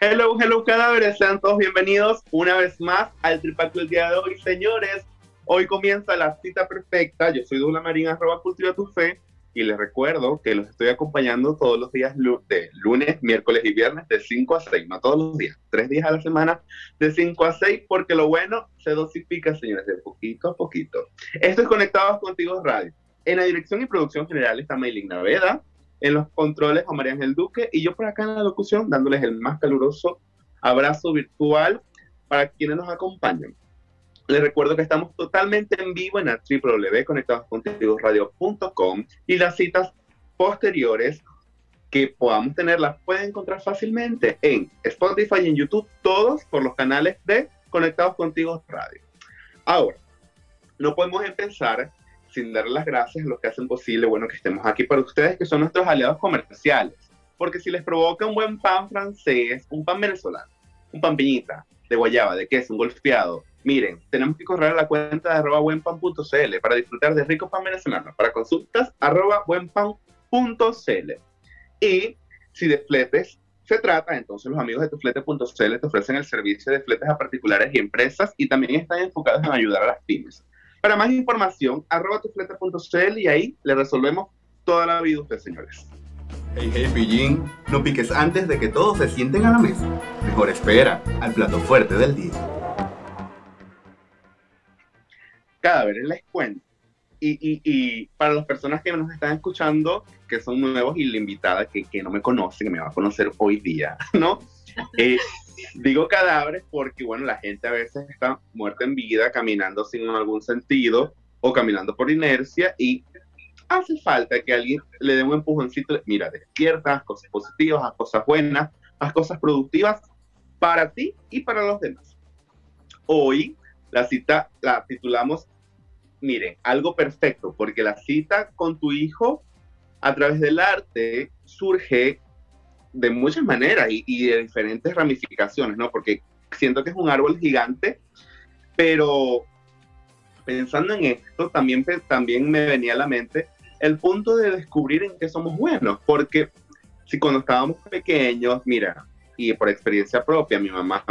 Hello, hello cadáveres, sean todos bienvenidos una vez más al Tripac del día de hoy, señores. Hoy comienza la cita perfecta. Yo soy Dula Marín, arroba cultura tu fe. Y les recuerdo que los estoy acompañando todos los días de lunes, miércoles y viernes de 5 a 6, no todos los días, tres días a la semana de 5 a 6, porque lo bueno se dosifica, señores, de poquito a poquito. Esto es Conectados Contigo Radio. En la dirección y producción general está Maylin Naveda, en los controles a María Ángel Duque y yo por acá en la locución dándoles el más caluroso abrazo virtual para quienes nos acompañan. Les recuerdo que estamos totalmente en vivo en la www.conectadoscontigoradio.com y las citas posteriores que podamos tener las pueden encontrar fácilmente en Spotify y en YouTube, todos por los canales de Conectados Contigo Radio. Ahora, no podemos empezar sin dar las gracias a los que hacen posible, bueno, que estemos aquí para ustedes, que son nuestros aliados comerciales. Porque si les provoca un buen pan francés, un pan venezolano, un pan piñita, de guayaba, de queso, un golfeado, Miren, tenemos que correr a la cuenta de arroba buenpan.cl para disfrutar de rico pan venezolano. Para consultas, arroba buenpan.cl. Y si de fletes se trata, entonces los amigos de tuflete.cl te ofrecen el servicio de fletes a particulares y empresas y también están enfocados en ayudar a las pymes. Para más información, arroba tuflete.cl y ahí le resolvemos toda la vida a ustedes, señores. Hey, hey, pillín, no piques antes de que todos se sienten a la mesa. Mejor espera al plato fuerte del día cadáveres, les cuento. Y, y, y, para las personas que nos están escuchando, que son nuevos y la invitada que, que no me conoce, que me va a conocer hoy día, ¿no? Eh, digo cadáveres porque, bueno, la gente a veces está muerta en vida, caminando sin algún sentido o caminando por inercia y hace falta que alguien le dé un empujoncito, mira, despierta, haz cosas positivas, haz cosas buenas, haz cosas productivas para ti y para los demás. Hoy la cita la titulamos, miren, algo perfecto, porque la cita con tu hijo a través del arte surge de muchas maneras y, de diferentes ramificaciones, ¿no? Porque siento que es un árbol gigante, pero pensando en esto, también, también me venía a la mente el punto de descubrir en qué somos buenos, porque si cuando estábamos pequeños, mira, y por experiencia propia, mi mamá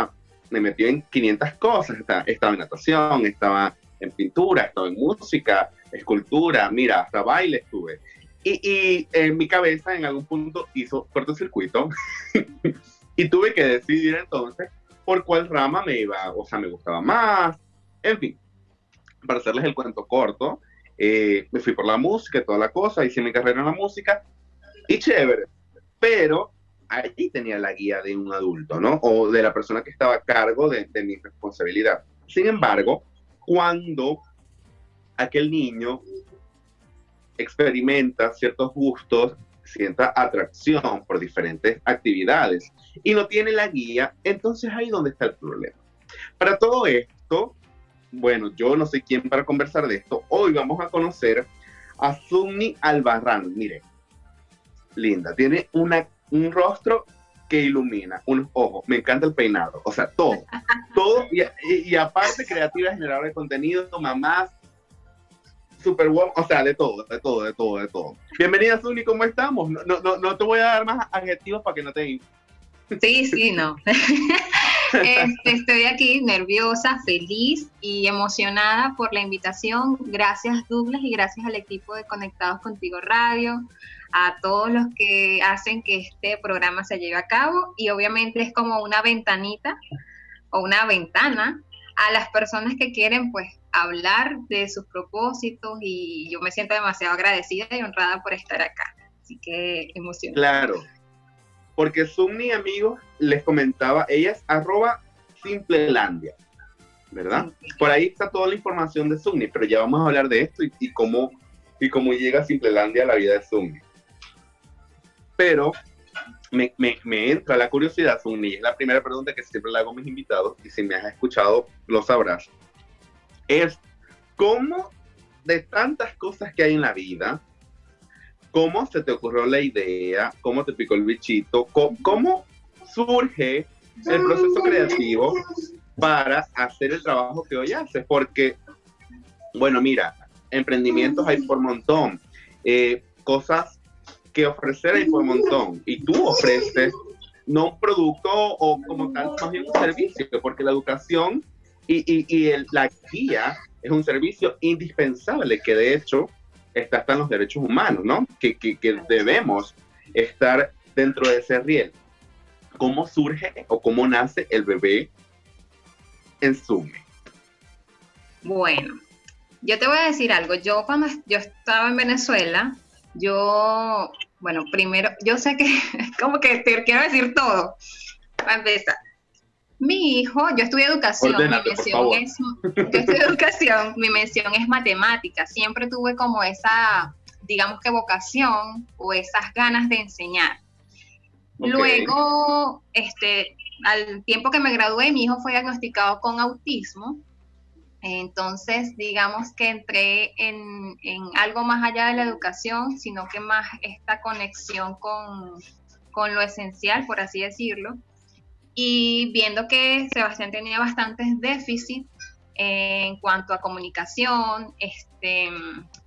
me metió en 500 cosas. Estaba, en natación, estaba en pintura, estaba en música, escultura, mira, hasta baile estuve. Y, y en mi cabeza en algún punto hizo cortocircuito y tuve que decidir entonces por cuál rama me iba, o sea, me gustaba más. En fin, para hacerles el cuento corto, eh, me fui por la música, toda la cosa, hice mi carrera en la música y chévere. Pero ahí tenía la guía de un adulto, ¿no? O de la persona que estaba a cargo de, mi responsabilidad. Sin embargo, cuando aquel niño experimenta ciertos gustos, sienta atracción por diferentes actividades y no tiene la guía, entonces ahí donde está el problema. Para todo esto, bueno, yo no sé quién para conversar de esto, hoy vamos a conocer a Sunni Albarrán. Mire, linda, tiene una un rostro que ilumina, unos ojos, me encanta el peinado, o sea, todo, todo, y, aparte creativa, generadora de contenido, mamás, super wow, o sea, de todo, de todo, de todo, de todo. Bienvenida, Zuni, ¿cómo estamos? No, no, no te voy a dar más adjetivos para que no te... Sí, sí, no. Este, estoy aquí nerviosa, feliz y emocionada por la invitación. Gracias Douglas y gracias al equipo de Conectados Contigo Radio, a todos los que hacen que este programa se lleve a cabo y obviamente es como una ventanita o una ventana a las personas que quieren pues hablar de sus propósitos y yo me siento demasiado agradecida y honrada por estar acá. Así que emocionada. Claro, porque Sumni, amigos, les comentaba, ella es arroba simplelandia, ¿verdad? Por ahí está toda la información de Sumni, pero ya vamos a hablar de esto y, cómo, y cómo llega Simplelandia a la vida de Sumni. Pero me, me, entra la curiosidad, y es la primera pregunta que siempre le hago a mis invitados, y si me has escuchado lo sabrás, es cómo de tantas cosas que hay en la vida, cómo se te ocurrió la idea, cómo te picó el bichito, cómo, surge el proceso creativo para hacer el trabajo que hoy haces, porque, bueno, mira, emprendimientos hay por montón, eh, cosas que ofrecer hay por montón, y tú ofreces no un producto o como tal, más bien un servicio, porque la educación y, y, y el, la guía es un servicio indispensable que de hecho está hasta en los derechos humanos, ¿no? Que, que, que debemos estar dentro de ese riel. ¿Cómo surge o cómo nace el bebé en Zoom? Bueno, yo te voy a decir algo. Yo cuando yo estaba en Venezuela, yo, bueno, primero, yo sé que como que te quiero decir todo. Para empezar, mi hijo, yo estudié educación, mi mención es, yo estudié educación, mi mención es matemática. Siempre tuve como esa, digamos que vocación o esas ganas de enseñar. Luego, este, al tiempo que me gradué, mi hijo fue diagnosticado con autismo. Entonces, digamos que entré en, algo más allá de la educación, sino que más esta conexión con, con lo esencial, por así decirlo. Y viendo que Sebastián tenía bastantes déficits en cuanto a comunicación, este,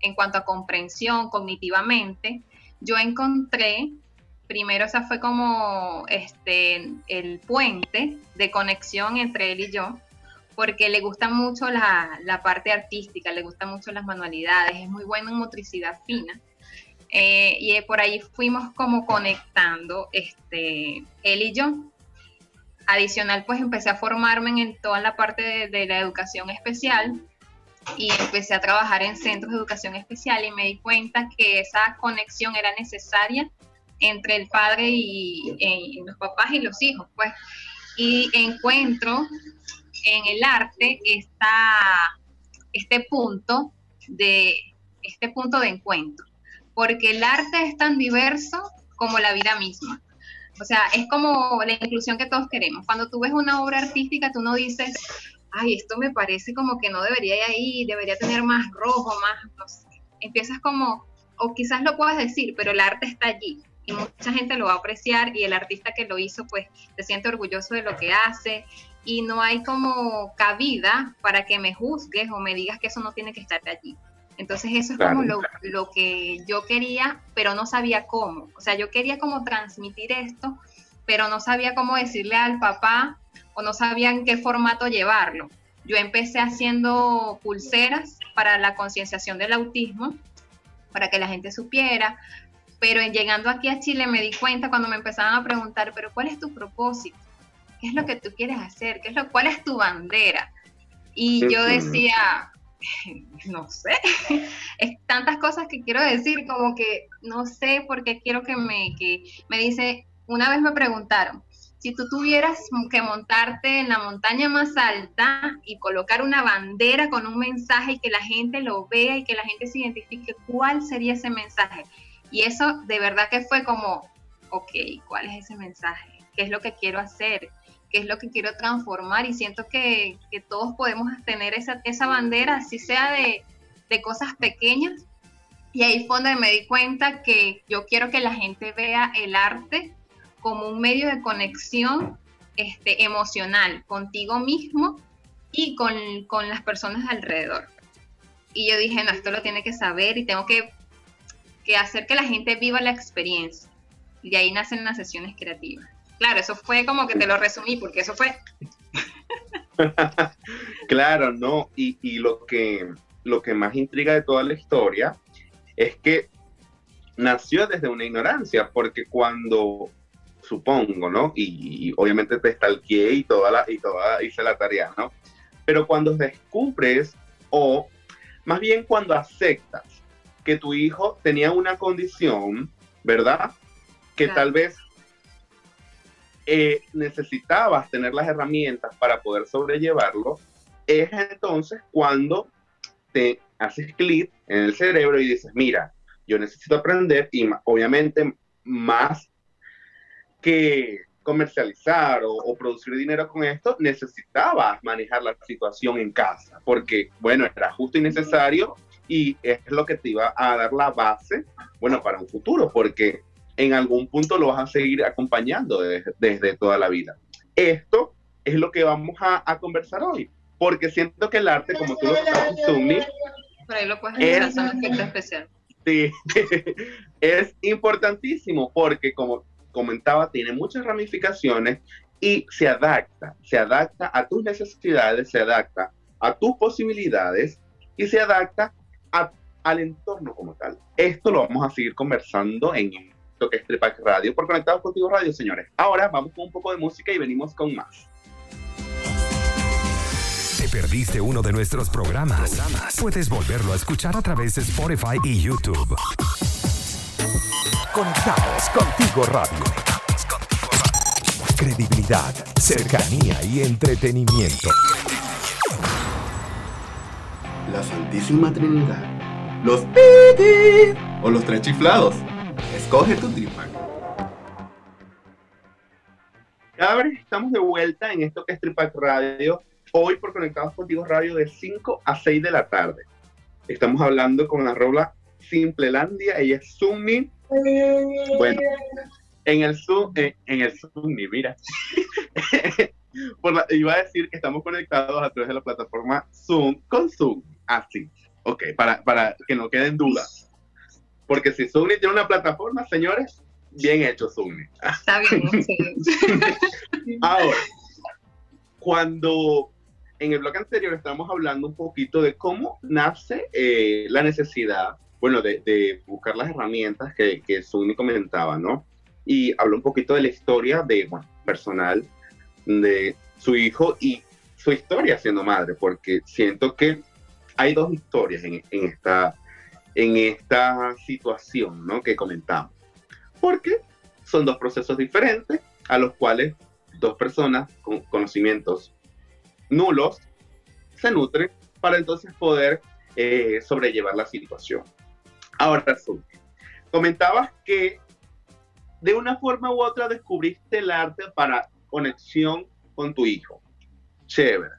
en cuanto a comprensión cognitivamente, yo encontré primero esa fue como este, el puente de conexión entre él y yo, porque le gusta mucho la, parte artística, le gustan mucho las manualidades, es muy bueno en motricidad fina. Eh, y por ahí fuimos como conectando este, él y yo. Adicional, pues empecé a formarme en toda la parte de, la educación especial y empecé a trabajar en centros de educación especial y me di cuenta que esa conexión era necesaria entre el padre y, los papás y los hijos, pues. Y encuentro en el arte esta, este punto de este punto de encuentro, porque el arte es tan diverso como la vida misma. O sea, es como la inclusión que todos queremos. Cuando tú ves una obra artística, tú no dices, ay, esto me parece como que no debería ir ahí, debería tener más rojo, más, no sé. Empiezas como, o quizás lo puedas decir, pero el arte está allí y mucha gente lo va a apreciar y el artista que lo hizo pues se siente orgulloso de lo que hace y no hay como cabida para que me juzgues o me digas que eso no tiene que estar allí. Entonces eso es como lo, lo, que yo quería, pero no sabía cómo. O sea, yo quería como transmitir esto, pero no sabía cómo decirle al papá o no sabía en qué formato llevarlo. Yo empecé haciendo pulseras para la concienciación del autismo, para que la gente supiera, pero en llegando aquí a Chile me di cuenta cuando me empezaban a preguntar, pero ¿cuál es tu propósito? ¿Qué es lo que tú quieres hacer? ¿Qué es lo, ¿Cuál es tu bandera? Y yo decía, no sé, es tantas cosas que quiero decir, como que no sé por qué quiero que me, que me dice, una vez me preguntaron, si tú tuvieras que montarte en la montaña más alta y colocar una bandera con un mensaje y que la gente lo vea y que la gente se identifique, ¿cuál sería ese mensaje? Y eso de verdad que fue como, ok, ¿cuál es ese mensaje? ¿Qué es lo que quiero hacer? ¿Qué es lo que quiero transformar? Y siento que, todos podemos tener esa, esa bandera, así sea de, cosas pequeñas. Y ahí fue donde me di cuenta que yo quiero que la gente vea el arte como un medio de conexión este, emocional contigo mismo y con, con, las personas alrededor. Y yo dije, no, esto lo tiene que saber y tengo que que hacer que la gente viva la experiencia. Y de ahí nacen las sesiones creativas. Claro, eso fue como que te lo resumí, porque eso fue... claro, no, y, y, lo, que, lo que más intriga de toda la historia es que nació desde una ignorancia, porque cuando, supongo, ¿no? Y, obviamente te stalkeé y toda la, y toda, hice la tarea, ¿no? Pero cuando descubres, o más bien cuando aceptas que tu hijo tenía una condición, ¿verdad? Que tal vez eh, necesitabas tener las herramientas para poder sobrellevarlo, es entonces cuando te haces clic en el cerebro y dices, mira, yo necesito aprender y obviamente más que comercializar o, producir dinero con esto, necesitabas manejar la situación en casa, porque, bueno, era justo y necesario y es lo que te iba a dar la base, bueno, para un futuro, porque en algún punto lo vas a seguir acompañando desde, toda la vida. Esto es lo que vamos a, conversar hoy, porque siento que el arte, como tú lo sabes, puedes es, especial. Sí, es importantísimo porque como comentaba, tiene muchas ramificaciones y se adapta, se adapta a tus necesidades, se adapta a tus posibilidades y se adapta al entorno como tal. Esto lo vamos a seguir conversando en lo que es Tripac Radio por Conectados Contigo Radio, señores. Ahora vamos con un poco de música y venimos con más. ¿Te perdiste uno de nuestros programas? Puedes volverlo a escuchar a través de Spotify y YouTube. Conectados Contigo Radio. Credibilidad, cercanía y entretenimiento. La Santísima Trinidad. Los piti o los tres chiflados. Escoge tu tripa. Ahora estamos de vuelta en esto que es Tripac Radio. Hoy por Conectados Contigo Radio de 5 a 6 de la tarde. Estamos hablando con la rola Simplelandia. Ella es Sumi bueno, en el Zoom, en, el Zoom, mira. iba a decir que estamos conectados a través de la plataforma Zoom con Zoom. Así. Ok, para, para que no queden dudas. Porque si Zoom tiene una plataforma, señores, bien hecho Zoom. Está bien, Ahora, cuando en el blog anterior estábamos hablando un poquito de cómo nace eh, la necesidad bueno, de, buscar las herramientas que, que comentaba, ¿no? Y habló un poquito de la historia de, bueno, personal de su hijo y su historia siendo madre, porque siento que hay dos historias en, en esta, en esta situación, ¿no? Que comentamos. Porque son dos procesos diferentes a los cuales dos personas con conocimientos nulos se nutren para entonces poder eh, sobrellevar la situación. Ahora, tú, comentabas que de una forma u otra descubriste el arte para conexión con tu hijo. Chévere.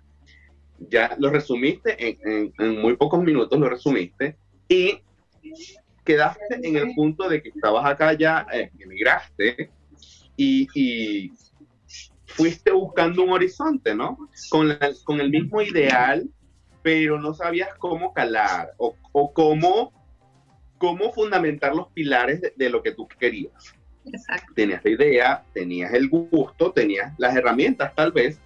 Ya lo resumiste en, muy pocos minutos, lo resumiste y quedaste en el punto de que estabas acá ya, eh, emigraste y, fuiste buscando un horizonte, ¿no? Con, con el mismo ideal, pero no sabías cómo calar o, o cómo cómo fundamentar los pilares de, lo que tú querías. Exacto. Tenías la idea, tenías el gusto, tenías las herramientas tal vez,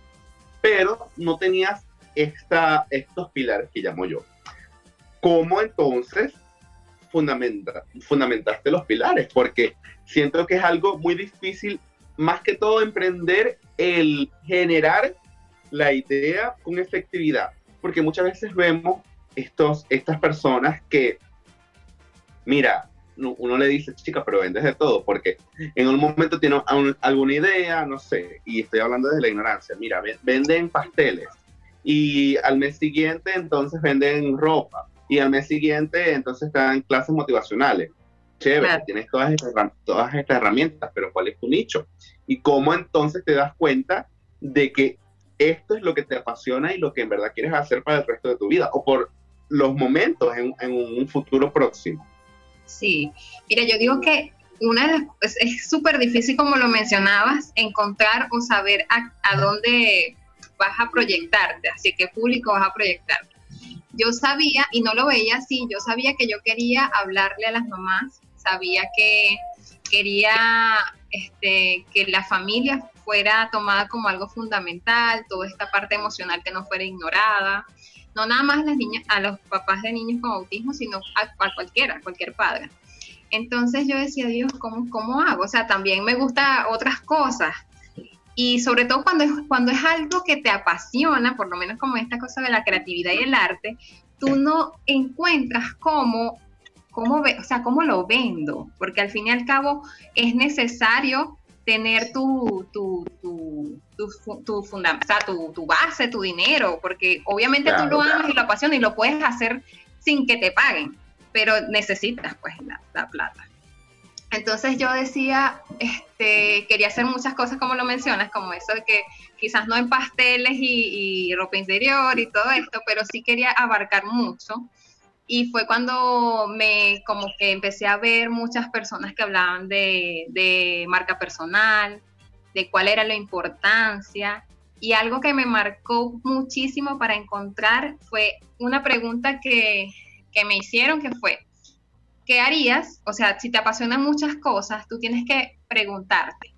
pero no tenías esta, estos pilares que llamo yo. ¿Cómo entonces fundamenta, fundamentaste los pilares? Porque siento que es algo muy difícil, más que todo emprender el generar la idea con efectividad, porque muchas veces vemos estos, estas personas que mira, uno le dice, chica, pero vendes de todo, porque en un momento tiene alguna idea, no sé, y estoy hablando desde la ignorancia, mira, venden pasteles, y al mes siguiente entonces venden ropa, y al mes siguiente entonces están clases motivacionales. Chévere, tienes todas estas, todas estas herramientas, pero ¿cuál es tu nicho? Y cómo entonces te das cuenta de que esto es lo que te apasiona y lo que en verdad quieres hacer para el resto de tu vida, o por los momentos en, en un futuro próximo. Sí, mira, yo digo que una es súper difícil, como lo mencionabas, encontrar o saber a, dónde vas a proyectarte, así que público vas a proyectar. Yo sabía, y no lo veía así, yo sabía que yo quería hablarle a las mamás, sabía que quería este, que la familia fuera tomada como algo fundamental, toda esta parte emocional que no fuera ignorada, no nada más a las niñas, a los papás de niños con autismo, sino a, cualquiera, cualquier padre. Entonces yo decía, Dios, ¿cómo, ¿cómo hago? O sea, también me gusta otras cosas. Y sobre todo cuando es, cuando es algo que te apasiona, por lo menos como esta cosa de la creatividad y el arte, tú no encuentras cómo, cómo, o sea, cómo lo vendo, porque al fin y al cabo es necesario tener tu, tu, tu, tu, tu, tu, tu base, tu dinero, porque obviamente tú lo amas y lo apasionas y lo puedes hacer sin que te paguen, pero necesitas pues la, la plata. Entonces yo decía, este, quería hacer muchas cosas como lo mencionas, como eso de que quizás no en pasteles y, ropa interior y todo esto, pero sí quería abarcar mucho. Y fue cuando me como que empecé a ver muchas personas que hablaban de, de marca personal, de cuál era la importancia. Y algo que me marcó muchísimo para encontrar fue una pregunta que, que me hicieron, que fue, ¿qué harías? O sea, si te apasionan muchas cosas, tú tienes que preguntarte,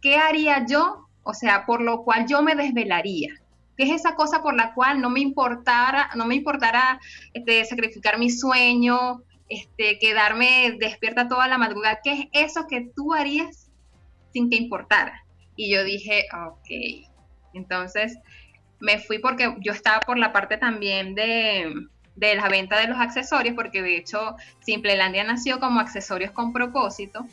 ¿qué haría yo? O sea, por lo cual yo me desvelaría. ¿Qué es esa cosa por la cual no me importara, no me importara este, sacrificar mi sueño, este, quedarme despierta toda la madrugada? ¿Qué es eso que tú harías sin que importara? Y yo dije, ok. Entonces me fui porque yo estaba por la parte también de, de la venta de los accesorios, porque de hecho Simplelandia nació como accesorios con propósito.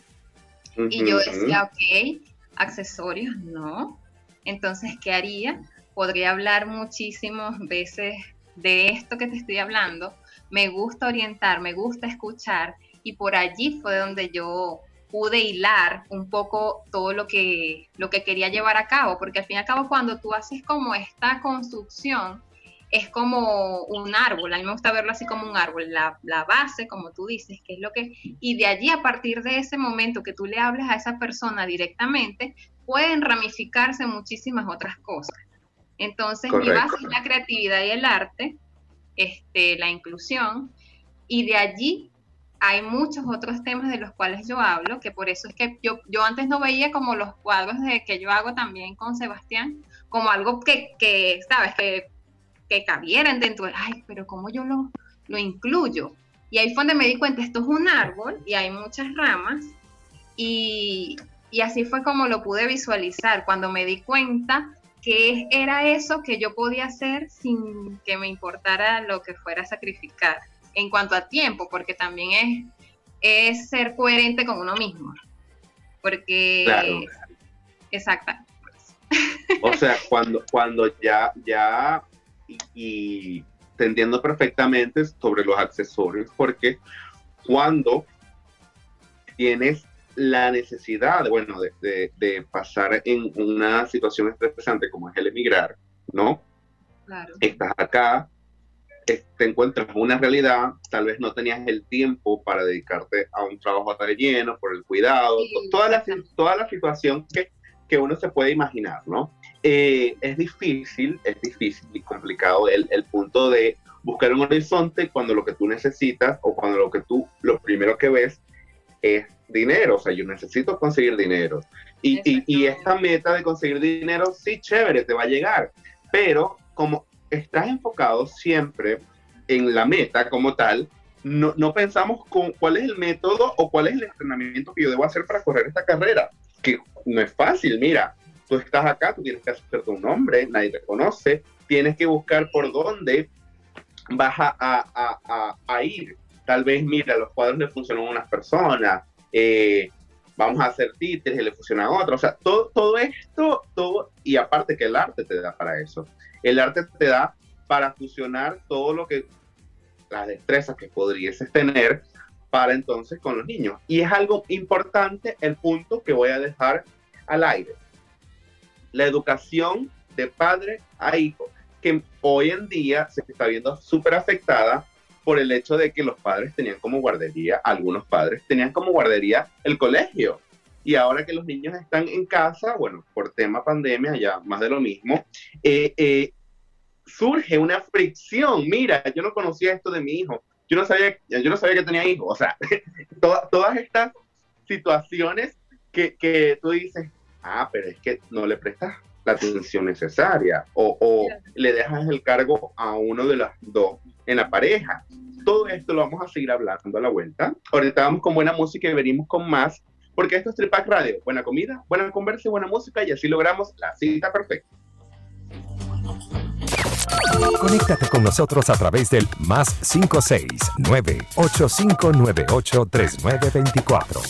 Y yo decía, ok, accesorios, no. Entonces, ¿qué haría? Podría hablar muchísimas veces de esto que te estoy hablando. Me gusta orientar, me gusta escuchar. Y por allí fue donde yo pude hilar un poco todo lo que, lo que quería llevar a cabo, porque al fin y al cabo cuando tú haces como esta construcción, es como un árbol, a mí me gusta verlo así como un árbol, la, base, como tú dices, que es lo que, y de allí a partir de ese momento que tú le hables a esa persona directamente, pueden ramificarse muchísimas otras cosas. Entonces, mi base es la creatividad y el arte, este, la inclusión, y de allí hay muchos otros temas de los cuales yo hablo, que por eso es que yo, yo antes no veía como los cuadros de, que yo hago también con Sebastián, como algo que, que sabes, que que cabieran dentro de, ay, pero ¿cómo yo lo, lo incluyo? Y ahí fue donde me di cuenta, esto es un árbol y hay muchas ramas y, y así fue como lo pude visualizar, cuando me di cuenta que era eso que yo podía hacer sin que me importara lo que fuera a sacrificar en cuanto a tiempo, porque también es, es ser coherente con uno mismo. Porque... Claro. Exacto. O sea, cuando, cuando ya, ya y, te entiendo perfectamente sobre los accesorios, porque cuando tienes la necesidad, bueno, de, de, pasar en una situación estresante como es el emigrar, ¿no? Claro. Estás acá, te encuentras una realidad, tal vez no tenías el tiempo para dedicarte a un trabajo de lleno, por el cuidado, toda, la, toda la situación que, que uno se puede imaginar, ¿no? Eh, es difícil, es difícil y complicado el, el, punto de buscar un horizonte cuando lo que tú necesitas o cuando lo que tú, lo primero que ves es dinero, o sea, yo necesito conseguir dinero. Y, y, y, esta meta de conseguir dinero, sí, chévere, te va a llegar, pero como estás enfocado siempre en la meta como tal, no, no pensamos con cuál es el método o cuál es el entrenamiento que yo debo hacer para correr esta carrera, que no es fácil, mira, tú estás acá, tú tienes que hacerte un nombre, nadie te conoce, tienes que buscar por dónde vas a, ir. Tal vez, mira, los cuadros le funcionan a unas personas, eh, vamos a hacer títeres y le funcionan a otros. O sea, todo, todo esto, todo, y aparte que el arte te da para eso. El arte te da para fusionar todo lo que, las destrezas que podrías tener para entonces con los niños. Y es algo importante el punto que voy a dejar al aire la educación de padre a hijo, que hoy en día se está viendo súper afectada por el hecho de que los padres tenían como guardería, algunos padres tenían como guardería el colegio. Y ahora que los niños están en casa, bueno, por tema pandemia, ya más de lo mismo, eh, eh, surge una fricción. Mira, yo no conocía esto de mi hijo. Yo no sabía, yo no sabía que tenía hijo. O sea, todas estas situaciones que, que tú dices, ah, pero es que no le prestas la atención necesaria o, le dejas el cargo a uno de las dos en la pareja. Todo esto lo vamos a seguir hablando a la vuelta. Ahorita vamos con buena música y venimos con más, porque esto es Tripac Radio. Buena comida, buena conversa y buena música y así logramos la cita perfecta. Conéctate con nosotros a través del más 569 8598 3924.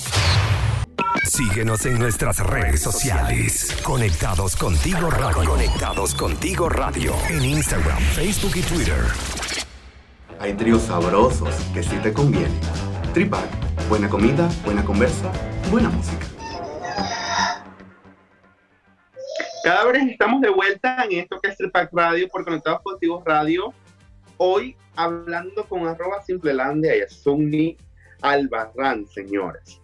Síguenos en nuestras redes sociales. Conectados contigo radio. Conectados contigo radio. En Instagram, Facebook y Twitter. Hay tríos sabrosos que sí te convienen. Tripac, buena comida, buena conversa, buena música. Cadáveres, estamos de vuelta en esto que es Pack Radio por Conectados Positivos Radio. Hoy hablando con arroba simplelandia y Sunni Albarrán, señores.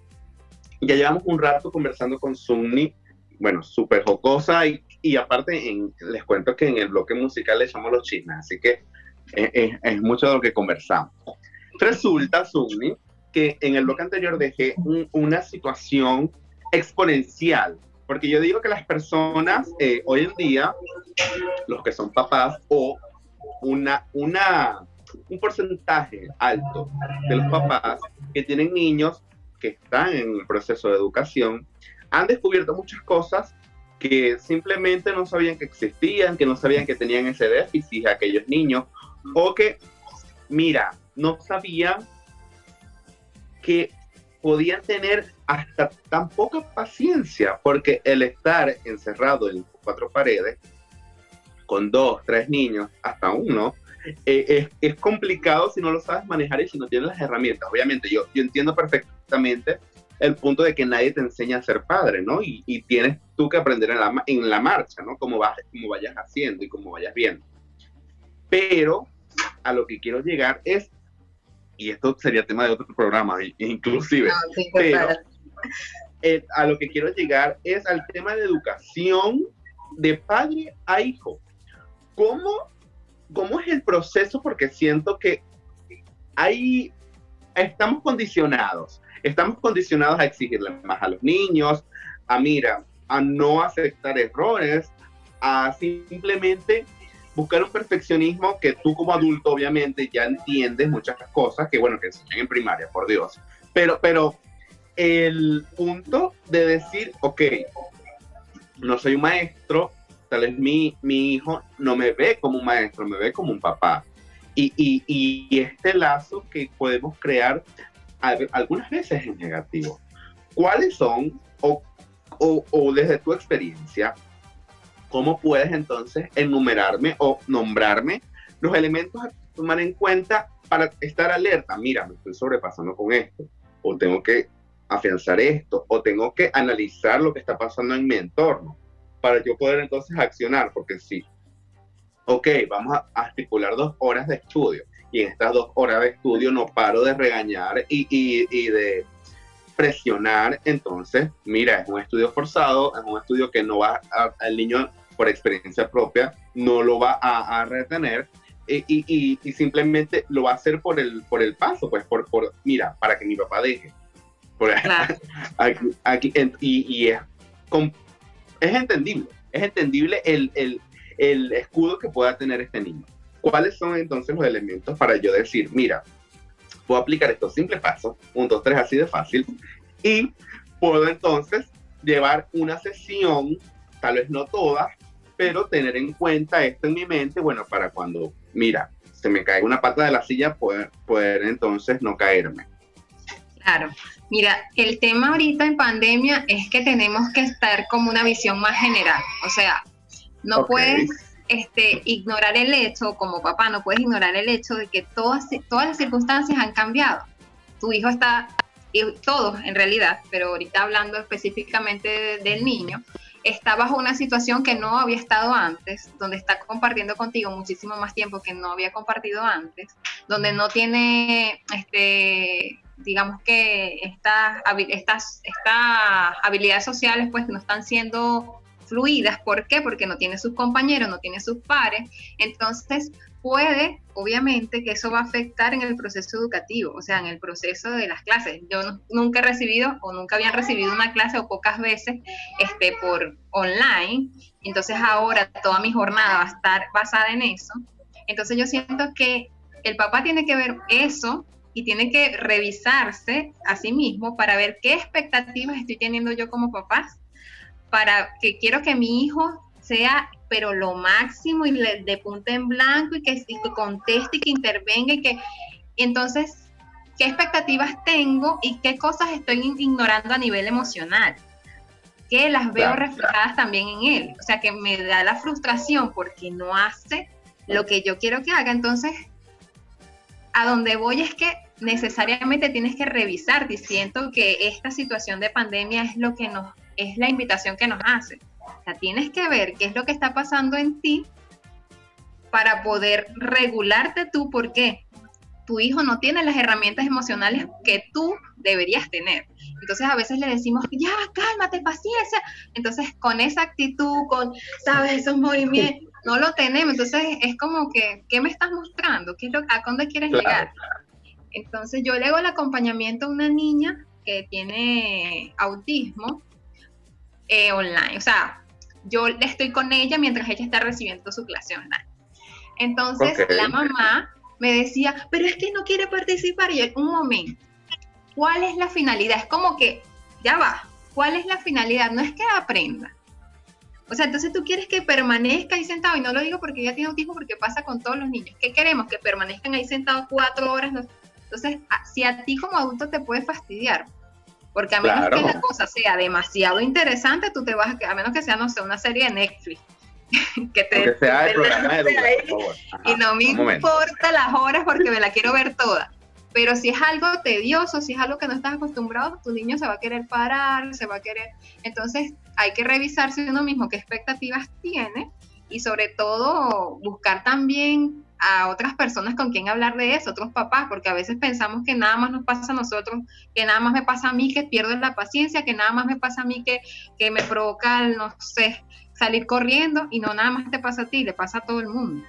Ya llevamos un rato conversando con Sunni, bueno, súper jocosa y, y aparte en, les cuento que en el bloque musical le echamos los chismes, así que es, mucho de lo que conversamos. Resulta, Sunni, que en el bloque anterior dejé una situación exponencial, porque yo digo que las personas eh, hoy en día, los que son papás o una, una, un porcentaje alto de los papás que tienen niños que están en el proceso de educación, han descubierto muchas cosas que simplemente no sabían que existían, que no sabían que tenían ese déficit aquellos niños, o que, mira, no sabían que podían tener hasta tan poca paciencia, porque el estar encerrado en cuatro paredes, con dos, tres niños, hasta uno, eh, es, complicado si no lo sabes manejar y si no tienes las herramientas. Obviamente, yo, yo entiendo perfectamente el punto de que nadie te enseña a ser padre, ¿no? Y, y tienes tú que aprender en la, en la marcha, ¿no? Como, vas, como vayas haciendo y como vayas viendo. Pero a lo que quiero llegar es y esto sería tema de otro programa, inclusive. pero eh, a lo que quiero llegar es al tema de educación de padre a hijo. ¿Cómo, cómo es el proceso? Porque siento que hay, estamos condicionados, estamos condicionados a exigirle más a los niños, a mira, a no aceptar errores, a simplemente buscar un perfeccionismo que tú como adulto obviamente ya entiendes muchas cosas que bueno, que enseñan en primaria, por Dios. Pero, pero el punto de decir, ok, no soy un maestro, tal vez mi, mi hijo no me ve como un maestro, me ve como un papá. Y, y, y este lazo que podemos crear algunas veces es negativo. ¿Cuáles son, o, o, o desde tu experiencia, ¿cómo puedes entonces enumerarme o nombrarme los elementos a tomar en cuenta para estar alerta? Mira, me estoy sobrepasando con esto, o tengo que afianzar esto, o tengo que analizar lo que está pasando en mi entorno para yo poder entonces accionar, porque sí, ok, vamos a, estipular dos horas de estudio, y en estas dos horas de estudio no paro de regañar y, y, y de presionar, entonces, mira, es un estudio forzado, es un estudio que no va al niño por experiencia propia, no lo va a, retener y, y, y, simplemente lo va a hacer por el, por el paso, pues, por, por mira, para que mi papá deje. Por, aquí, aquí, y, y es, es entendible, es entendible el, el, el escudo que pueda tener este niño. ¿Cuáles son entonces los elementos para yo decir, mira, puedo aplicar estos simples pasos, un, dos, tres, así de fácil, y puedo entonces llevar una sesión, tal vez no todas, pero tener en cuenta esto en mi mente, bueno, para cuando, mira, se me cae una pata de la silla, poder, poder entonces no caerme. Claro, mira, el tema ahorita en pandemia es que tenemos que estar como una visión más general, o sea, no puedes este, ignorar el hecho, como papá, no puedes ignorar el hecho de que todas, todas las circunstancias han cambiado. Tu hijo está, todos en realidad, pero ahorita hablando específicamente del niño, está bajo una situación que no había estado antes, donde está compartiendo contigo muchísimo más tiempo que no había compartido antes, donde no tiene, este, digamos que estas, estas, estas habilidades sociales pues no están siendo fluidas. ¿Por qué? Porque no tiene sus compañeros, no tiene sus pares. Entonces, puede, obviamente, que eso va a afectar en el proceso educativo, o sea, en el proceso de las clases. Yo nunca he recibido o nunca habían recibido una clase o pocas veces este, por online, entonces ahora toda mi jornada va a estar basada en eso. Entonces yo siento que el papá tiene que ver eso y tiene que revisarse a sí mismo para ver qué expectativas estoy teniendo yo como papá, para que quiero que mi hijo sea pero lo máximo y de punta en blanco y que, conteste y que intervenga y que entonces qué expectativas tengo y qué cosas estoy ignorando a nivel emocional que las veo reflejadas también en él. O sea que me da la frustración porque no hace lo que yo quiero que haga. Entonces a donde voy es que necesariamente tienes que revisar diciendo que esta situación de pandemia es lo que nos es la invitación que nos hace O sea, tienes que ver qué es lo que está pasando en ti para poder regularte tú. ¿Por qué? Tu hijo no tiene las herramientas emocionales que tú deberías tener. Entonces a veces le decimos, ya, cálmate, paciencia. Entonces con esa actitud, con, sabes, esos movimientos, no lo tenemos. Entonces es como que, ¿qué me estás mostrando? ¿Qué es lo, ¿A dónde quieres llegar? Entonces yo le hago el acompañamiento a una niña que tiene autismo eh, online. O sea, yo estoy con ella mientras ella está recibiendo su clase online. Entonces la mamá me decía, pero es que no quiere participar. Y yo, un momento, ¿cuál es la finalidad? Es como que, ya va, ¿cuál es la finalidad? No es que aprenda. O sea, entonces tú quieres que permanezca ahí sentado, y no lo digo porque ella tiene autismo, porque pasa con todos los niños. ¿Qué queremos? Que permanezcan ahí sentados cuatro horas. Entonces, si a ti como adulto te puede fastidiar, porque a menos que la cosa sea demasiado interesante, tú te vas a, a menos que sea, no sé, una serie de Netflix. que te, sea el programa de Y no me importa las horas porque me la quiero ver toda. Pero si es algo tedioso, si es algo que no estás acostumbrado, tu niño se va a querer parar, se va a querer. Entonces hay que revisarse uno mismo qué expectativas tiene y sobre todo buscar también a otras personas con quien hablar de eso, otros papás, porque a veces pensamos que nada más nos pasa a nosotros, que nada más me pasa a mí que pierdo la paciencia, que nada más me pasa a mí que, que me provoca, no sé, salir corriendo y no nada más te pasa a ti, le pasa a todo el mundo.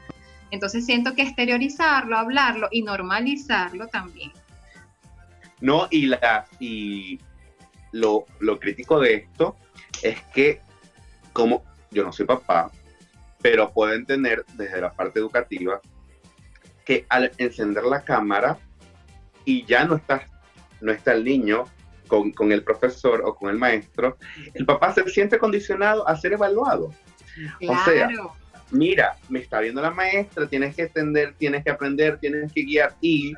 Entonces siento que exteriorizarlo, hablarlo y normalizarlo también. No, y, la, y lo, lo crítico de esto es que como yo no soy papá, pero pueden tener desde la parte educativa que al encender la cámara y ya no está, no está el niño con, con, el profesor o con el maestro, el papá se siente condicionado a ser evaluado. O sea, mira, me está viendo la maestra, tienes que entender, tienes que aprender, tienes que guiar y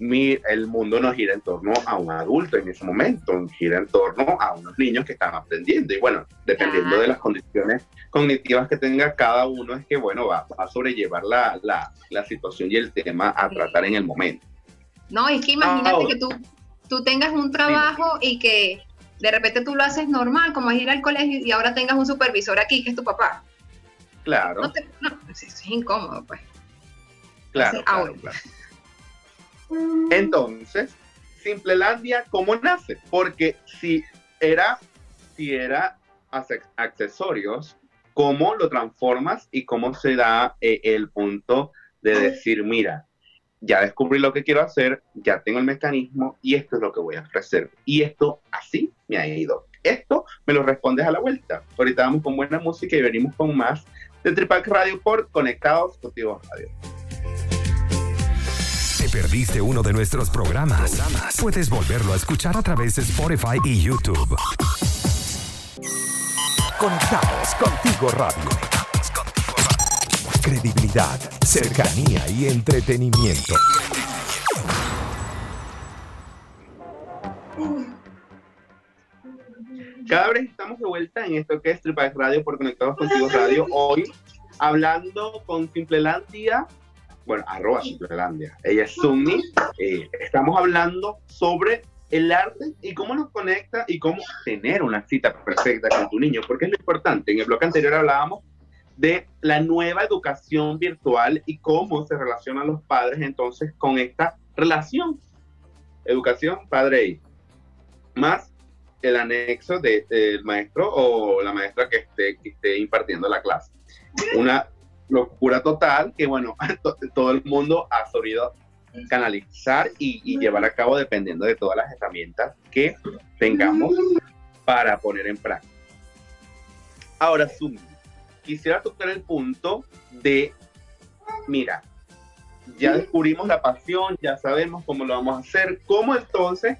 el mundo no gira en torno a un adulto en ese momento, gira en torno a unos niños que están aprendiendo. Y bueno, dependiendo de las condiciones cognitivas que tenga cada uno, es que bueno, va, a sobrellevar la, la, situación y el tema a tratar en el momento. No, es que imagínate que tú, tú tengas un trabajo y que de repente tú lo haces normal, como es ir al colegio y ahora tengas un supervisor aquí que es tu papá. Claro. No, es, incómodo, pues. Claro, claro, claro. Entonces, Simplelandia, ¿cómo nace? Porque si era, si era accesorios, ¿cómo lo transformas y cómo se da eh, el punto de decir, mira, ya descubrí lo que quiero hacer, ya tengo el mecanismo y esto es lo que voy a ofrecer. Y esto así me ha ido. Esto me lo respondes a la vuelta. Ahorita vamos con buena música y venimos con más de Tripac Radio por Conectados Contigo Radio perdiste uno de nuestros programas, puedes volverlo a escuchar a través de Spotify y YouTube. Conectados contigo radio. Credibilidad, cercanía y entretenimiento. Cada vez estamos de vuelta en esto que es Tripac Radio por Conectados Contigo Radio. Hoy hablando con Simplelandia bueno, arroba Simplelandia. Ella es Sunny. Eh, estamos hablando sobre el arte y cómo nos conecta y cómo tener una cita perfecta con tu niño, porque es lo importante. En el bloque anterior hablábamos de la nueva educación virtual y cómo se relacionan los padres entonces con esta relación. Educación padre Más el anexo del maestro o la maestra que esté, que esté impartiendo la clase. Una locura total que, bueno, todo el mundo ha sabido canalizar y, llevar a cabo dependiendo de todas las herramientas que tengamos para poner en práctica. Ahora, Zoom, quisiera tocar el punto de, mira, ya descubrimos la pasión, ya sabemos cómo lo vamos a hacer, ¿cómo entonces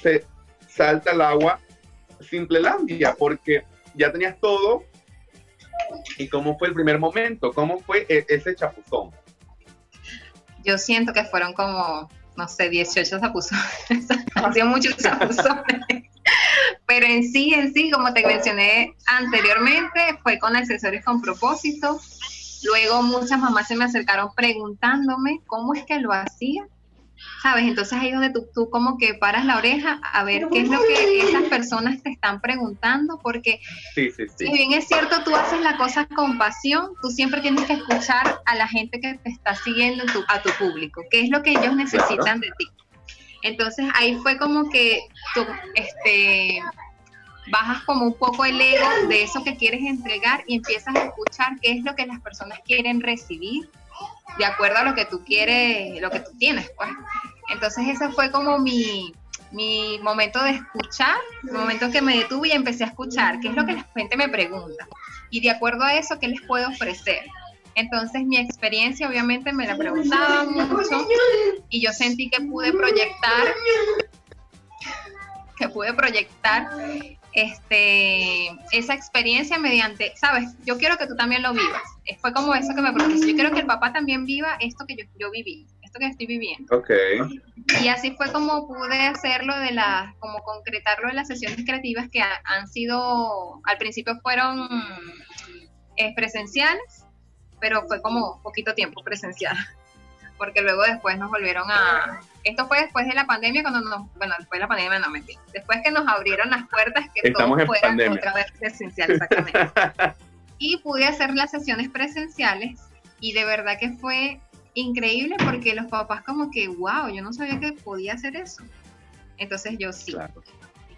se salta el agua Simplelandia? Porque ya tenías todo, ¿Y cómo fue el primer momento? ¿Cómo fue e-, ese chapuzón? Yo siento que fueron como, no sé, 18 chapuzones. Han muchos chapuzones. Pero en sí, en sí, como te mencioné anteriormente, fue con accesorios con propósito. Luego muchas mamás se me acercaron preguntándome cómo es que lo hacía. ¿Sabes? Entonces ahí es donde tú, tú, como que paras la oreja a ver qué es lo que esas personas te están preguntando, porque sí, sí, sí. si bien es cierto, tú haces la cosa con pasión, tú siempre tienes que escuchar a la gente que te está siguiendo, a tu público, qué es lo que ellos necesitan de ti. Entonces ahí fue como que tú, este, bajas como un poco el ego de eso que quieres entregar y empiezas a escuchar qué es lo que las personas quieren recibir de acuerdo a lo que tú quieres, lo que tú tienes, pues. Entonces ese fue como mi, mi momento de escuchar, el momento que me detuve y empecé a escuchar qué es lo que la gente me pregunta y de acuerdo a eso, qué les puedo ofrecer. Entonces mi experiencia obviamente me la preguntaban mucho y yo sentí que pude proyectar, que pude proyectar este, esa experiencia mediante, sabes, yo quiero que tú también lo vivas. Fue como eso que me propuso. Yo quiero que el papá también viva esto que yo, yo viví, esto que estoy viviendo. Ok. Y así fue como pude hacerlo de las, como concretarlo en las sesiones creativas que han sido, al principio fueron eh, presenciales, pero fue como poquito tiempo presencial porque luego después nos volvieron a... Esto fue después de la pandemia, cuando nos... Bueno, después de la pandemia no mentí. Después que nos abrieron las puertas, que Estamos todo fuera pandemia. otra vez presencial, exactamente. y pude hacer las sesiones presenciales y de verdad que fue increíble porque los papás como que, wow, yo no sabía que podía hacer eso. Entonces yo sí. Claro.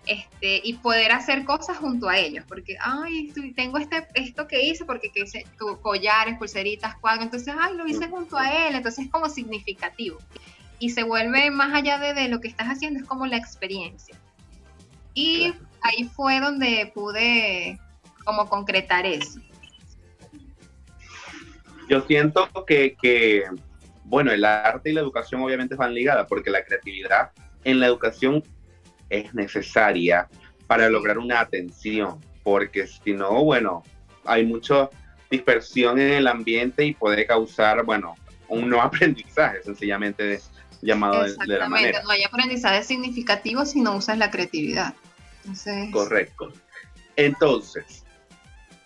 Este, y poder hacer cosas junto a ellos, porque, ay, tengo este, esto que hice, porque que hice collares, pulseritas, cuadros, entonces, ay, lo hice junto a él, entonces es como significativo. Y se vuelve más allá de, de lo que estás haciendo, es como la experiencia. Y ahí fue donde pude como concretar eso. Yo siento que, que, bueno, el arte y la educación obviamente van ligadas, porque la creatividad en la educación es necesaria para lograr una atención, porque si no, bueno, hay mucha dispersión en el ambiente y puede causar, bueno, un no aprendizaje, sencillamente llamado de, de, la manera. No hay aprendizaje significativo si no usas la creatividad. Entonces... Correcto. Entonces,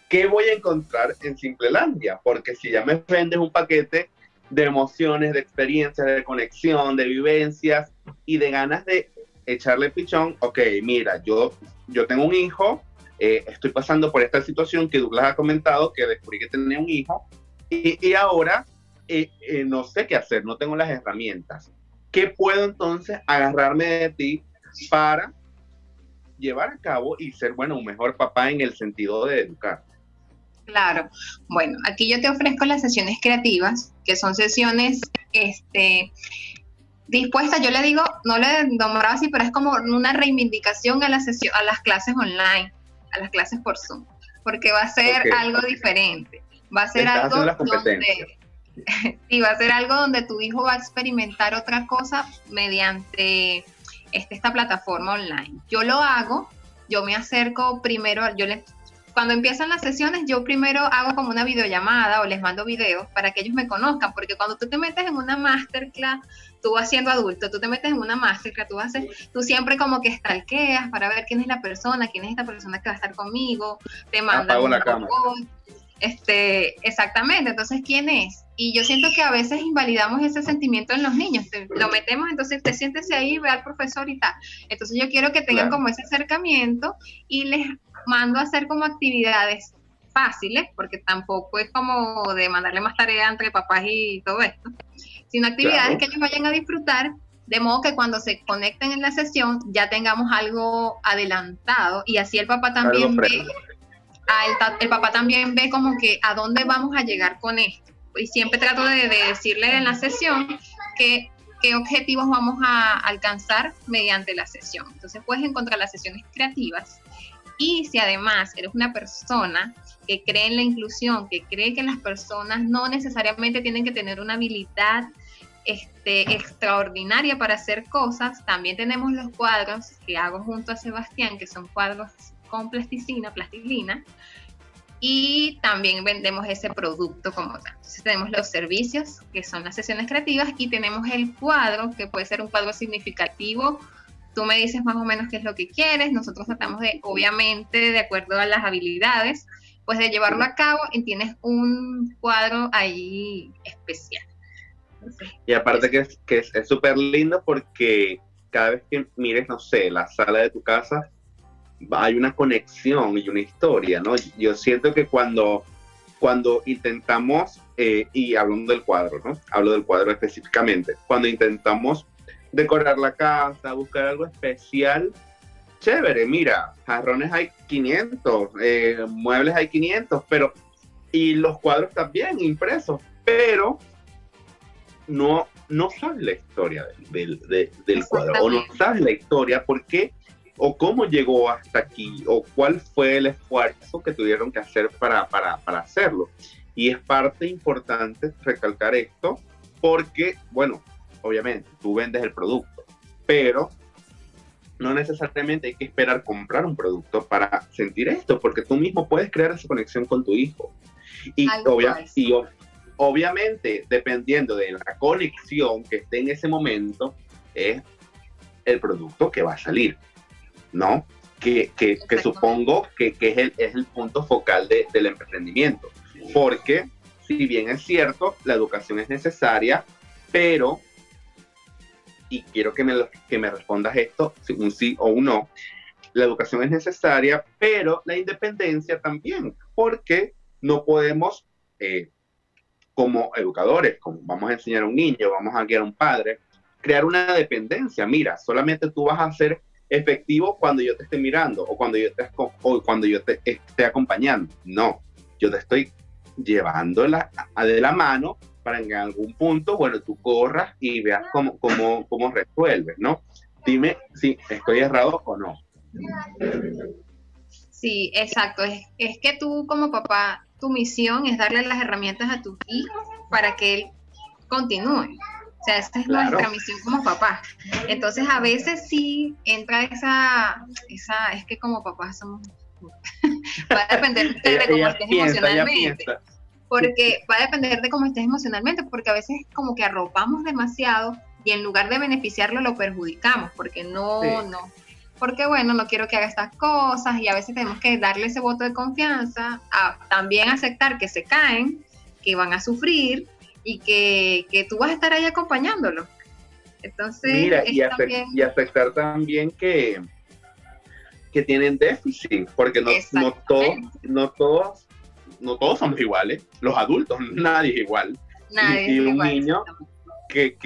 ¿qué voy a encontrar en Simplelandia? Porque si ya me vendes un paquete de emociones, de experiencias, de conexión, de vivencias y de ganas de echarle pichón, ok, mira, yo, yo tengo un hijo, eh, estoy pasando por esta situación que Douglas ha comentado, que descubrí que tenía un hijo, y, y ahora eh, eh, no sé qué hacer, no tengo las herramientas. ¿Qué puedo entonces agarrarme de ti para llevar a cabo y ser, bueno, un mejor papá en el sentido de educar? Claro. Bueno, aquí yo te ofrezco las sesiones creativas, que son sesiones, este, dispuesta, yo le digo, no le nombraba así, pero es como una reivindicación a, la sesión, a las clases online, a las clases por Zoom, porque va a ser okay. algo diferente, va a ser Estás algo donde, sí, va a ser algo donde tu hijo va a experimentar otra cosa mediante este, esta plataforma online. Yo lo hago, yo me acerco primero, yo les cuando empiezan las sesiones, yo primero hago como una videollamada o les mando videos para que ellos me conozcan, porque cuando tú te metes en una masterclass, tú vas siendo adulto, tú te metes en una masterclass, tú, haces, tú siempre como que stalkeas para ver quién es la persona, quién es esta persona que va a estar conmigo, te mandan voz, este, exactamente, entonces quién es. Y yo siento que a veces invalidamos ese sentimiento en los niños, te, lo metemos, entonces te sientes ahí, ve al profesor y tal. Entonces yo quiero que tengan claro. como ese acercamiento y les mando a hacer como actividades fáciles, porque tampoco es como de mandarle más tarea entre papás y todo esto, sino actividades claro. que ellos vayan a disfrutar, de modo que cuando se conecten en la sesión ya tengamos algo adelantado y así el papá también ve, el, el, papá también ve como que a dónde vamos a llegar con esto. Y siempre trato de, de decirle en la sesión que qué objetivos vamos a alcanzar mediante la sesión. Entonces puedes encontrar las sesiones creativas y si además eres una persona que cree en la inclusión, que cree que las personas no necesariamente tienen que tener una habilidad este, extraordinaria para hacer cosas, también tenemos los cuadros que hago junto a Sebastián, que son cuadros con plasticina, plastilina, y también vendemos ese producto como tal. Entonces tenemos los servicios, que son las sesiones creativas, y tenemos el cuadro, que puede ser un cuadro significativo tú me dices más o menos qué es lo que quieres, nosotros tratamos de, obviamente, de acuerdo a las habilidades, pues de llevarlo a cabo y tienes un cuadro ahí especial. Y aparte que es que es súper lindo porque cada vez que mires, no sé, la sala de tu casa, hay una conexión y una historia, ¿no? Yo siento que cuando, cuando intentamos, eh, y hablando del cuadro, ¿no? Hablo del cuadro específicamente, cuando intentamos decorar la casa, buscar algo especial, chévere, mira, jarrones hay 500, eh, muebles hay 500, pero, y los cuadros también impresos, pero no, no sabes la historia del, del, cuadro, o no sabes la historia, por qué o cómo llegó hasta aquí, o cuál fue el esfuerzo que tuvieron que hacer para, para, para hacerlo. Y es parte importante recalcar esto, porque, bueno, obviamente, tú vendes el producto, pero no necesariamente hay que esperar comprar un producto para sentir esto, porque tú mismo puedes crear esa conexión con tu hijo. Y, obviamente, dependiendo de la conexión que esté en ese momento, es el producto que va a salir, ¿no? Que, que, supongo que, que, es, el, es el punto focal de, del emprendimiento. Porque, si bien es cierto, la educación es necesaria, pero y quiero que me, que me respondas esto, un sí o un no. La educación es necesaria, pero la independencia también, porque no podemos, eh, como educadores, como vamos a enseñar a un niño, vamos a guiar a un padre, crear una dependencia. Mira, solamente tú vas a ser efectivo cuando yo te esté mirando o cuando yo te, o cuando yo te esté acompañando. No, yo te estoy llevando la, de la mano para en algún punto, bueno, tú corras y veas cómo, cómo, cómo resuelves, ¿no? Dime si estoy errado o no. Sí, exacto. Es, es que tú como papá, tu misión es darle las herramientas a tu hijo para que él continúe. O sea, esa es nuestra misión como papá. Entonces, a veces sí entra esa, esa es que como papás somos... va a depender de cómo estés emocionalmente porque va a depender de cómo estés emocionalmente, porque a veces como que arropamos demasiado y en lugar de beneficiarlo lo perjudicamos, porque no, no, porque bueno, no quiero que haga estas cosas y a veces tenemos que darle ese voto de confianza, a también aceptar que se caen, que van a sufrir y que, que tú vas a estar ahí acompañándolo. Entonces, Mira, y, y, aceptar también que, que tienen déficit, porque no, no, todos, no todos no todos somos iguales, los adultos, nadie es igual. y, un niño que,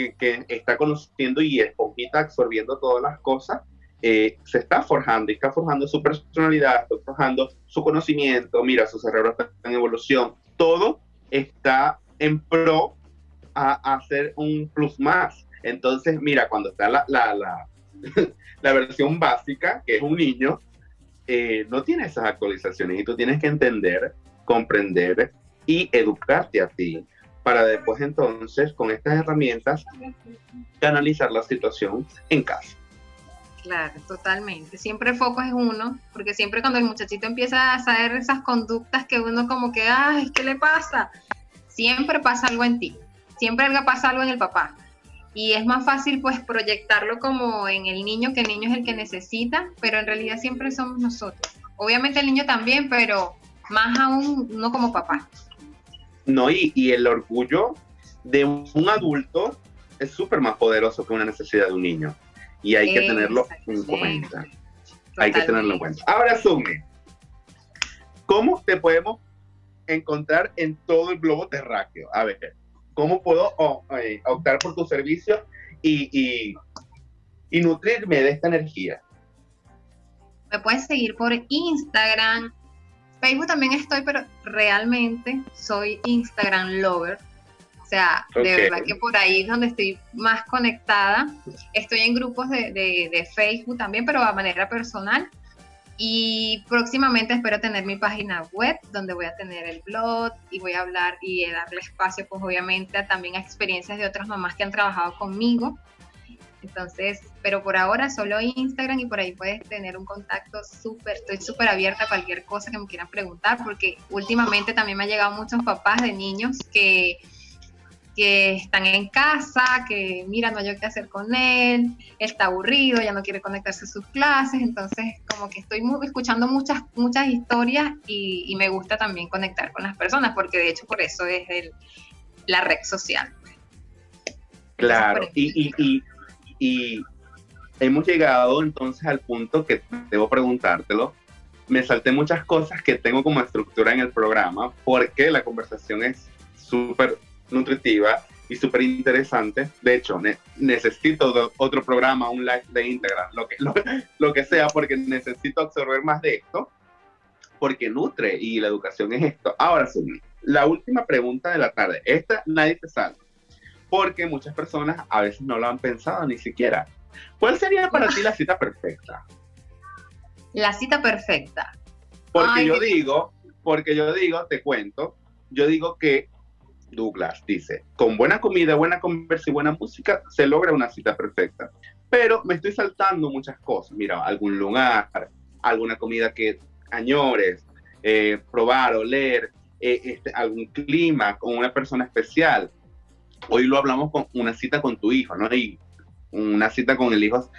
está conociendo y esponjita absorbiendo todas las cosas, eh, se está forjando y está forjando su personalidad, está forjando su conocimiento, mira, su cerebro está en evolución, todo está en pro a, hacer un plus más. Entonces, mira, cuando está la, la, la, versión básica, que es un niño, eh, no tiene esas actualizaciones y tú tienes que entender comprender y educarte a ti para después entonces con estas herramientas canalizar la situación en casa. Claro, totalmente. Siempre el foco es uno, porque siempre cuando el muchachito empieza a saber esas conductas que uno como que, ay, ¿qué le pasa? Siempre pasa algo en ti, siempre pasa algo en el papá. Y es más fácil pues proyectarlo como en el niño, que el niño es el que necesita, pero en realidad siempre somos nosotros. Obviamente el niño también, pero más aún no como papá. No, y, y el orgullo de un adulto es súper más poderoso que una necesidad de un niño. Y hay que tenerlo en cuenta. Hay que tenerlo en cuenta. Ahora, Sumi, ¿cómo te podemos encontrar en todo el globo terráqueo? A ver, ¿cómo puedo eh, optar por tu servicio y, y, y nutrirme de esta energía? Me puedes seguir por Instagram, Facebook también estoy, pero realmente soy Instagram lover. O sea, de verdad que por ahí es donde estoy más conectada. Estoy en grupos de, Facebook también, pero a manera personal. Y próximamente espero tener mi página web donde voy a tener el blog y voy a hablar y darle espacio, pues obviamente, también a experiencias de otras mamás que han trabajado conmigo entonces, pero por ahora solo Instagram y por ahí puedes tener un contacto súper, estoy súper abierta a cualquier cosa que me quieran preguntar, porque últimamente también me han llegado muchos papás de niños que, que están en casa, que mira, no hay qué hacer con él, está aburrido, ya no quiere conectarse a sus clases, entonces como que estoy escuchando muchas, muchas historias y, me gusta también conectar con las personas, porque de hecho por eso es el, la red social. Claro, y, hemos llegado entonces al punto que debo preguntártelo. Me salté muchas cosas que tengo como estructura en el programa porque la conversación es súper nutritiva y súper interesante. De hecho, necesito otro programa, un live de íntegra, lo que, lo, que sea, porque necesito absorber más de esto, porque nutre y la educación es esto. Ahora, sí, la última pregunta de la tarde. Esta nadie te salva, porque muchas personas a veces no lo han pensado ni siquiera. ¿Cuál sería para ti la cita perfecta? La cita perfecta. Porque yo digo, porque yo digo, te cuento, yo digo que Douglas dice, con buena comida, buena conversa y buena música se logra una cita perfecta. Pero me estoy saltando muchas cosas. Mira, algún lugar, alguna comida que añores, eh, probar, oler, eh, este, algún clima, con una persona especial. Hoy lo hablamos con una cita con tu hijo, ¿no? Y una cita con el hijo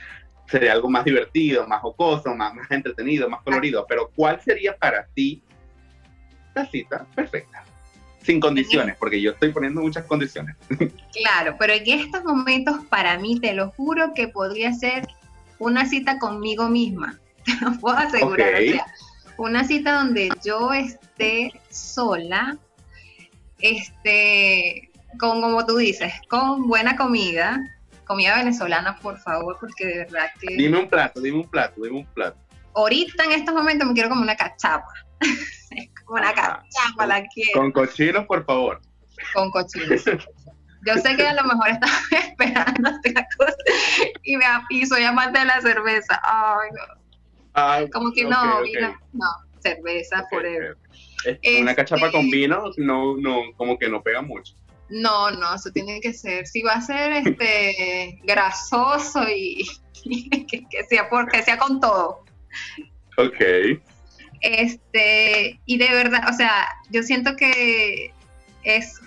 sería algo más divertido, más jocoso, más, más entretenido, más colorido. Pero ¿cuál sería para ti la cita perfecta? sin condiciones, porque yo estoy poniendo muchas condiciones. Claro, pero en estos momentos para mí te lo juro que podría ser una cita conmigo misma, te lo puedo asegurar. una cita donde yo esté sola, este, con como tú dices, con buena comida, comida venezolana, por favor, porque de verdad que... Dime un plato, dime un plato, dime un plato. Ahorita en estos momentos me quiero como una cachapa. una cachapa la quiero. Con cochinos, por favor. Con cochinos. Yo sé que a lo mejor estaba esperando esta cosa y, me, y soy amante de la cerveza. Ay, no. como que no, vino, no, cerveza forever. una cachapa con este, vino, no, no, como que no pega mucho. No, no, eso tiene que ser. Si va a ser este grasoso y, que, sea porque sea con todo. Ok. Este, y de verdad, o sea, yo siento que es,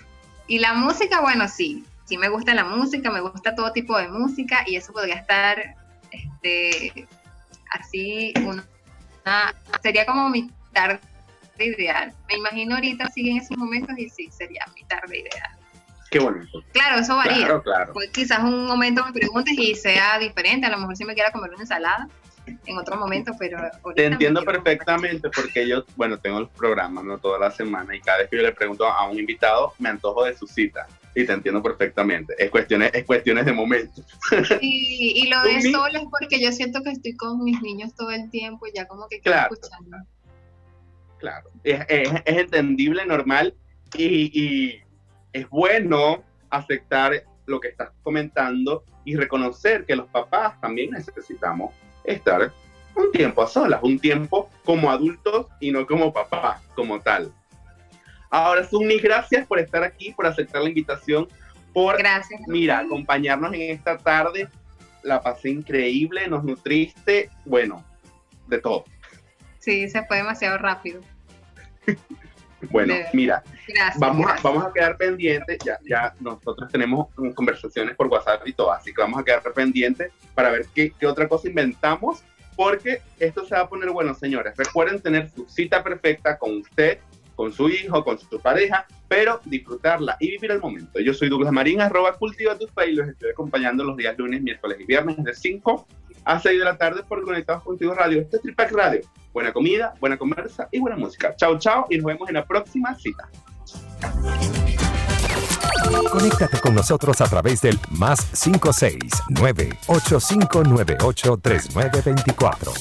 y la música, bueno, sí, sí me gusta la música, me gusta todo tipo de música y eso podría estar, este, así, una, sería como mi tarde ideal. Me imagino ahorita sigue en esos momentos y sí, sería mi tarde ideal. Qué bonito. Claro, eso varía. Claro, claro. Pues quizás un momento me preguntes y sea diferente, a lo mejor si me quiera comer una ensalada, en otro momento, pero... Te entiendo perfectamente porque yo, bueno, tengo los programas, ¿no? Toda la semana y cada vez que yo le pregunto a un invitado, me antojo de su cita. Y te entiendo perfectamente. Es cuestiones, es cuestiones de momento. Sí, y lo de solo es porque yo siento que estoy con mis niños todo el tiempo y ya como que claro, escuchando. Claro, es, es, es, entendible, normal y, y es bueno aceptar lo que estás comentando y reconocer que los papás también necesitamos estar un tiempo a solas, un tiempo como adultos y no como papá, como tal. Ahora, Sunny, gracias por estar aquí, por aceptar la invitación, por, gracias. mira, acompañarnos en esta tarde. La pasé increíble, nos nutriste, bueno, de todo. Sí, se fue demasiado rápido. Bueno, mira, vamos, A, vamos a quedar pendientes, ya, ya nosotros tenemos conversaciones por WhatsApp y todo, así que vamos a quedar pendientes para ver qué, qué otra cosa inventamos, porque esto se va a poner bueno, señores. Recuerden tener su cita perfecta con usted, con su hijo, con su pareja, pero disfrutarla y vivir el momento. Yo soy Douglas Marín, arroba cultiva tus y los estoy acompañando los días lunes, miércoles y viernes de 5 a 6 de la tarde por Conectados Contigo Radio. Este es Tripac Radio. Buena comida, buena conversa y buena música. Chao, chao y nos vemos en la próxima cita. Conéctate con nosotros a través del más 569 8598 3924.